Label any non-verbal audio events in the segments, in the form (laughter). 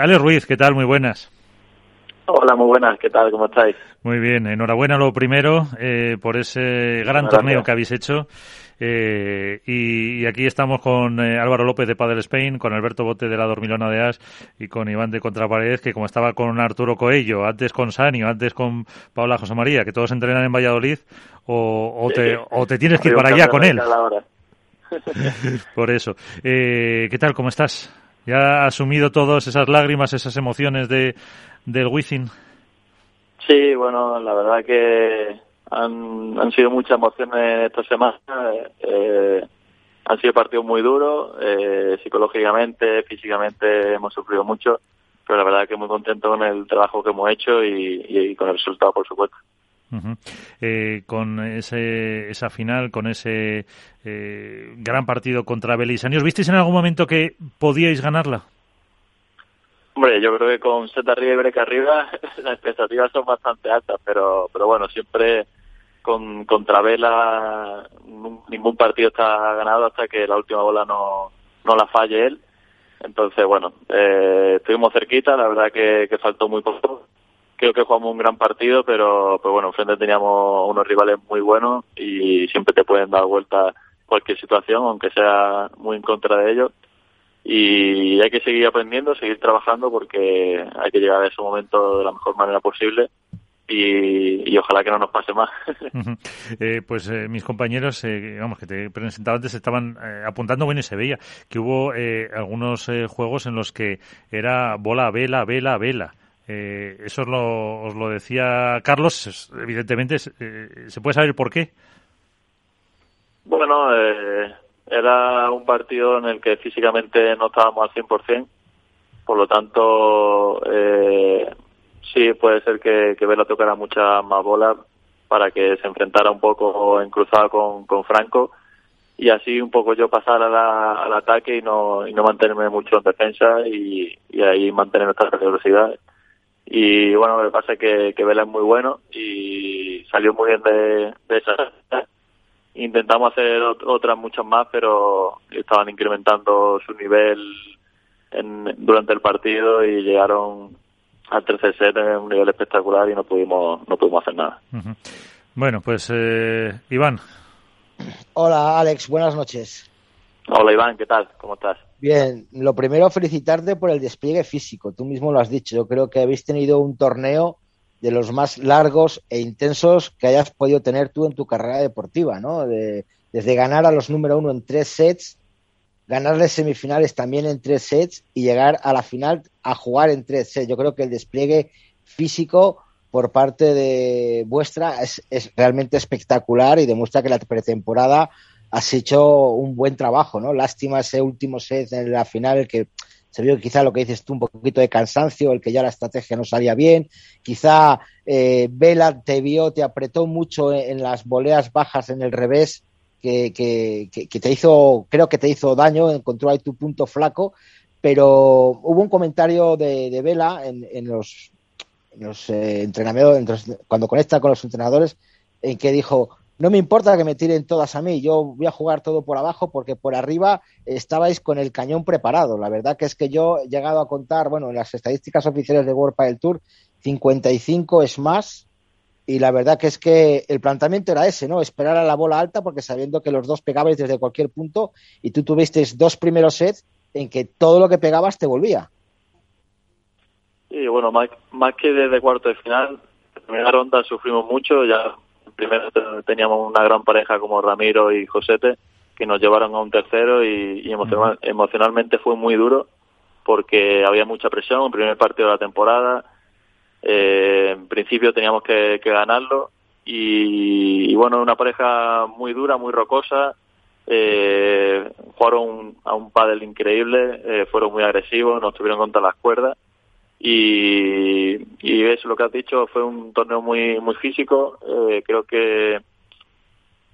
Ale Ruiz, ¿qué tal? Muy buenas. Hola, muy buenas, ¿qué tal? ¿Cómo estáis? Muy bien, enhorabuena lo primero eh, por ese gran torneo que habéis hecho. Eh, y, aquí estamos con eh, Álvaro López de Padel Spain, con Alberto Bote de la Dormilona de As y con Iván de Contrapared, que como estaba con Arturo Coello, antes con Sanio, antes con Paula José María, que todos entrenan en Valladolid, o, te, o te tienes que ir para allá con él. (laughs) Por eso. ¿Qué tal? ¿Cómo estás? ¿Ya ha asumido todas esas lágrimas, esas emociones de, del Wizzing? Sí, bueno, la verdad que han, sido muchas emociones esta semana. Eh, han sido partidos muy duros, eh, psicológicamente, físicamente hemos sufrido mucho, pero la verdad que muy contento con el trabajo que hemos hecho y con el resultado, por supuesto eh, con ese, esa final, con ese eh, gran partido contra Belisani. ¿Os visteis en algún momento que podíais ganarla? Hombre, yo creo que con set arriba y break arriba (laughs) las expectativas son bastante altas, pero, pero bueno, siempre con contra Vela ningún partido está ganado hasta que la última bola no, no la falle él. Entonces, bueno, eh, estuvimos cerquita, la verdad que faltó muy poco creo que jugamos un gran partido, pero, pero bueno, enfrente teníamos unos rivales muy buenos y siempre te pueden dar vuelta cualquier situación, aunque sea muy en contra de ellos. Y hay que seguir aprendiendo, seguir trabajando porque hay que llegar a ese momento de la mejor manera posible y, ojalá que no nos pase más. (laughs) eh, pues eh, mis compañeros, eh, vamos, que te he presentado antes, estaban eh, apuntando, bueno, y se veía que hubo algunos juegos en los que era bola, vela, vela, vela. Eh, eso os lo, os lo decía Carlos, evidentemente, eh, ¿se puede saber por qué? Bueno, eh, era un partido en el que físicamente no estábamos al 100%, por lo tanto, eh, sí puede ser que, que Vela tocara muchas más bolas para que se enfrentara un poco en cruzada con, con Franco y así un poco yo pasar al ataque y no, y no mantenerme mucho en defensa y, y ahí mantener nuestra velocidad y bueno, lo que pasa es que, que Vela es muy bueno y salió muy bien de, de esa. Intentamos hacer otras muchas más, pero estaban incrementando su nivel en, durante el partido y llegaron al tercer set en un nivel espectacular y no pudimos no pudimos hacer nada. Bueno, pues eh, Iván. Hola Alex, buenas noches. Hola Iván, ¿qué tal? ¿Cómo estás? Bien, lo primero felicitarte por el despliegue físico, tú mismo lo has dicho, yo creo que habéis tenido un torneo de los más largos e intensos que hayas podido tener tú en tu carrera deportiva, ¿no? desde ganar a los número uno en tres sets, ganarles semifinales también en tres sets y llegar a la final a jugar en tres sets. Yo creo que el despliegue físico por parte de vuestra es, es realmente espectacular y demuestra que la pretemporada has hecho un buen trabajo, ¿no? Lástima ese último set en la final, el que se vio quizá lo que dices tú, un poquito de cansancio, el que ya la estrategia no salía bien, quizá eh, Vela te vio, te apretó mucho en, las voleas bajas en el revés, que, que, te hizo, creo que te hizo daño, encontró ahí tu punto flaco, pero hubo un comentario de, de Vela en, en los, en los eh, entrenamientos, cuando conecta con los entrenadores, en que dijo, no me importa que me tiren todas a mí, yo voy a jugar todo por abajo porque por arriba estabais con el cañón preparado. La verdad que es que yo he llegado a contar, bueno, en las estadísticas oficiales de World del Tour, 55 es más. Y la verdad que es que el planteamiento era ese, ¿no? Esperar a la bola alta porque sabiendo que los dos pegabais desde cualquier punto y tú tuvisteis dos primeros sets en que todo lo que pegabas te volvía. Sí, bueno, más, que desde cuarto de final, primera ronda sufrimos mucho, ya primero teníamos una gran pareja como Ramiro y Josete que nos llevaron a un tercero y, emocionalmente fue muy duro porque había mucha presión, el primer partido de la temporada, eh, en principio teníamos que, ganarlo y, bueno, una pareja muy dura, muy rocosa, eh, jugaron a un pádel increíble, eh, fueron muy agresivos, nos tuvieron contra las cuerdas y, y eso lo que has dicho fue un torneo muy muy físico eh, creo que,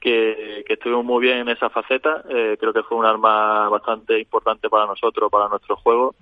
que, estuvimos muy bien en esa faceta eh, creo que fue un arma bastante importante para nosotros para nuestro juego.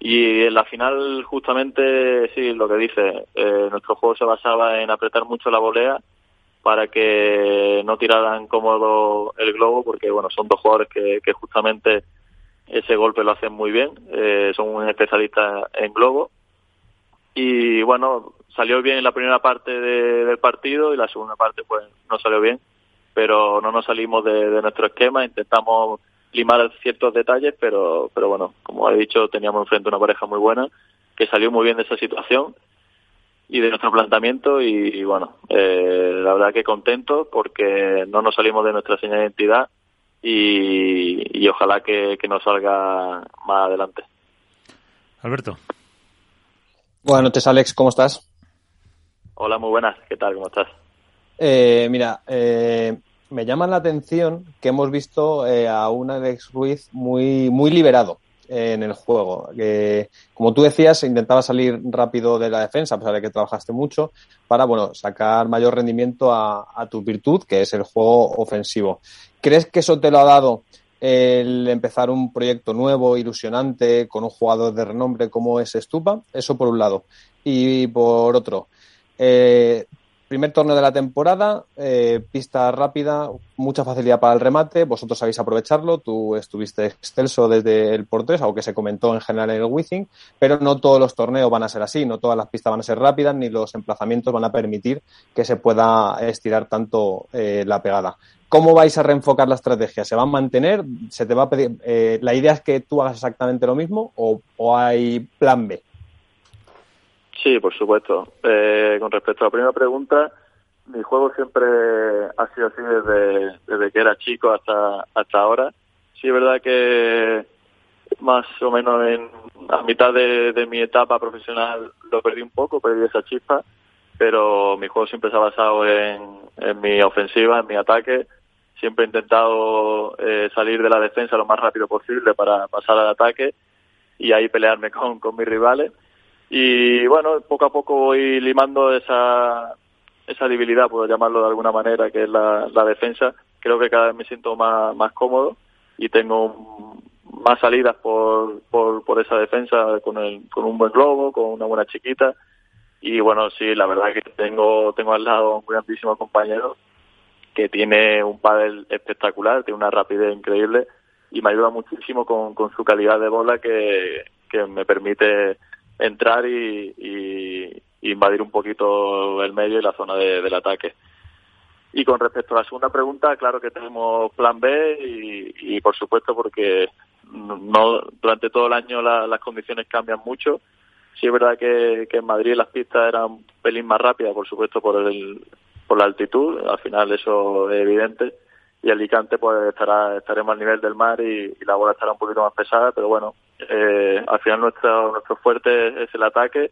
Y en la final justamente sí lo que dice eh, nuestro juego se basaba en apretar mucho la volea para que no tiraran cómodo el globo porque bueno son dos jugadores que justamente ese golpe lo hacen muy bien, eh, son un especialista en globo. Y bueno, salió bien la primera parte del partido y la segunda parte pues no salió bien, pero no nos salimos de, nuestro esquema, intentamos limar ciertos detalles, pero, pero bueno, como he dicho, teníamos enfrente una pareja muy buena que salió muy bien de esa situación y de nuestro planteamiento y, bueno, eh, la verdad que contento porque no nos salimos de nuestra señal de identidad y, ojalá que, nos salga más adelante. Alberto. Buenas noches, Alex, ¿cómo estás? Hola, muy buenas, ¿qué tal? ¿Cómo estás? Eh, mira, eh, me llama la atención que hemos visto eh, a un Alex Ruiz muy, muy liberado en el juego. Que, como tú decías, intentaba salir rápido de la defensa, a pesar de que trabajaste mucho, para bueno, sacar mayor rendimiento a, tu virtud, que es el juego ofensivo. ¿Crees que eso te lo ha dado el empezar un proyecto nuevo, ilusionante, con un jugador de renombre como es Stupa? Eso por un lado. Y por otro, eh, primer torneo de la temporada, eh, pista rápida, mucha facilidad para el remate, vosotros sabéis aprovecharlo, tú estuviste excelso desde el por aunque se comentó en general en el Wizzing, pero no todos los torneos van a ser así, no todas las pistas van a ser rápidas, ni los emplazamientos van a permitir que se pueda estirar tanto eh, la pegada. ¿Cómo vais a reenfocar la estrategia? ¿Se va a mantener? ¿Se te va a pedir? Eh, ¿La idea es que tú hagas exactamente lo mismo o, o hay plan B? Sí, por supuesto. Eh, con respecto a la primera pregunta, mi juego siempre ha sido así desde, desde que era chico hasta, hasta ahora. Sí, es verdad que más o menos en, a mitad de, mi etapa profesional lo perdí un poco, perdí esa chispa, pero mi juego siempre se ha basado en, en mi ofensiva, en mi ataque. Siempre he intentado eh, salir de la defensa lo más rápido posible para pasar al ataque y ahí pelearme con, con mis rivales y bueno, poco a poco voy limando esa, esa debilidad, puedo llamarlo de alguna manera, que es la, la defensa. Creo que cada vez me siento más, más cómodo y tengo más salidas por, por, por esa defensa con, el, con un buen globo, con una buena chiquita. Y bueno, sí, la verdad que tengo, tengo al lado un grandísimo compañero que tiene un pádel espectacular, tiene una rapidez increíble y me ayuda muchísimo con, con su calidad de bola que, que me permite entrar y, invadir un poquito el medio y la zona del ataque. Y con respecto a la segunda pregunta, claro que tenemos plan B y, por supuesto porque no durante todo el año las condiciones cambian mucho. Sí es verdad que, en Madrid las pistas eran un pelín más rápidas, por supuesto por el por la altitud, al final eso es evidente y Alicante pues estará estaremos al nivel del mar y, la bola estará un poquito más pesada pero bueno eh, al final nuestro nuestro fuerte es el ataque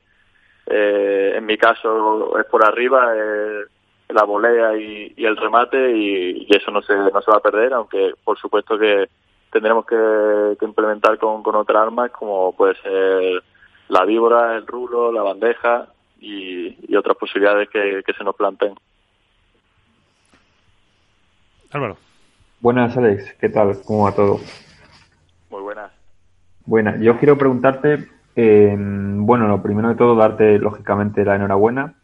eh, en mi caso es por arriba eh, la volea y, el remate y, eso no se no se va a perder aunque por supuesto que tendremos que, implementar con, con otras armas como puede ser la víbora el rulo la bandeja y, otras posibilidades que se nos planteen Álvaro. Buenas, Alex. ¿Qué tal? ¿Cómo va todo? Muy buenas. Buena. Yo quiero preguntarte, eh, bueno, lo primero de todo, darte lógicamente la enhorabuena.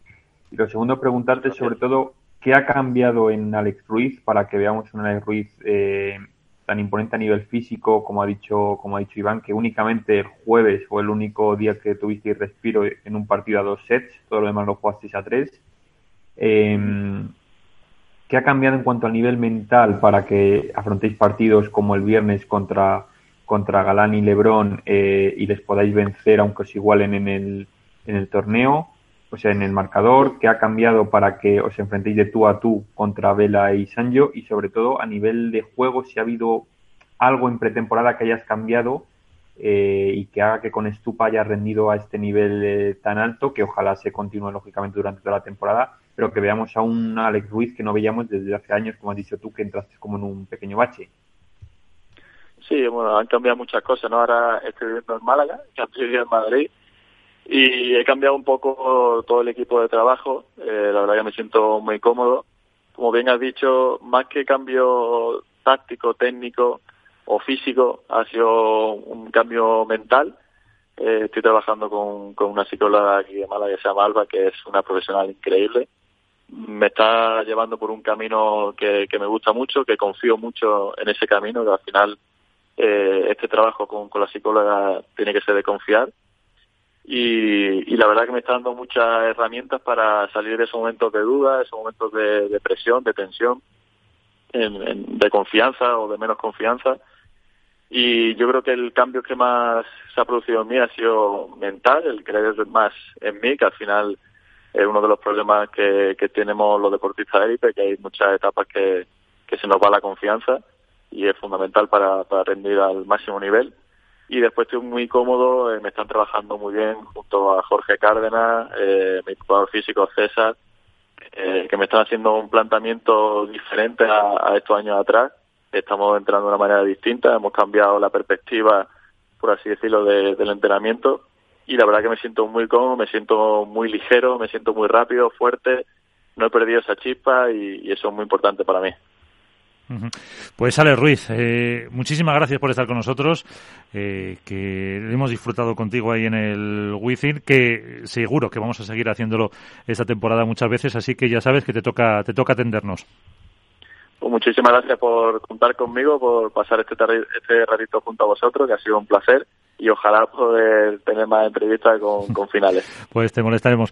Y lo segundo, preguntarte sobre todo qué ha cambiado en Alex Ruiz para que veamos un Alex Ruiz eh, tan imponente a nivel físico, como ha dicho, como ha dicho Iván, que únicamente el jueves fue el único día que tuviste respiro en un partido a dos sets, todo lo demás lo jugasteis a tres. Eh, ¿Qué ha cambiado en cuanto al nivel mental para que afrontéis partidos como el viernes contra, contra Galán y Lebrón eh, y les podáis vencer aunque os igualen en el, en el torneo? O sea, en el marcador, ¿qué ha cambiado para que os enfrentéis de tú a tú contra Vela y Sanjo? Y sobre todo a nivel de juego, si ha habido algo en pretemporada que hayas cambiado eh, y que haga que con Stupa haya rendido a este nivel eh, tan alto, que ojalá se continúe lógicamente durante toda la temporada, pero que veamos a un Alex Ruiz que no veíamos desde hace años, como has dicho tú, que entraste como en un pequeño bache. Sí, bueno, han cambiado muchas cosas, ¿no? Ahora estoy viviendo en Málaga, (laughs) estoy viviendo en Madrid, y he cambiado un poco todo el equipo de trabajo. Eh, la verdad que me siento muy cómodo. Como bien has dicho, más que cambio táctico, técnico o físico, ha sido un cambio mental eh, estoy trabajando con, con, una psicóloga aquí de Málaga que se llama Alba, que es una profesional increíble. Me está llevando por un camino que, que me gusta mucho, que confío mucho en ese camino, que al final eh, este trabajo con, con la psicóloga tiene que ser de confiar y, y, la verdad que me está dando muchas herramientas para salir de esos momentos de duda, esos momentos de, de presión, de tensión, en, de confianza o de menos confianza. Y yo creo que el cambio que más se ha producido en mí ha sido mental, el creer más en mí, que al final es uno de los problemas que, que tenemos los deportistas de élite, que hay muchas etapas que, que se nos va la confianza y es fundamental para, para rendir al máximo nivel y después estoy muy cómodo, eh, me están trabajando muy bien junto a Jorge Cárdenas, eh, mi jugador físico César, eh, que me están haciendo un planteamiento diferente a, estos años atrás. Estamos entrando de una manera distinta, hemos cambiado la perspectiva, por así decirlo, del entrenamiento y la verdad que me siento muy cómodo, me siento muy ligero, me siento muy rápido, fuerte, no he perdido esa chispa y eso es muy importante para mí. Pues Ale Ruiz, eh, muchísimas gracias por estar con nosotros, eh, que hemos disfrutado contigo ahí en el Within, que seguro que vamos a seguir haciéndolo esta temporada muchas veces, así que ya sabes que te toca, te toca atendernos. Pues muchísimas gracias por contar conmigo, por pasar este, este ratito junto a vosotros, que ha sido un placer y ojalá poder tener más entrevistas con, con finales. (laughs) pues te molestaremos.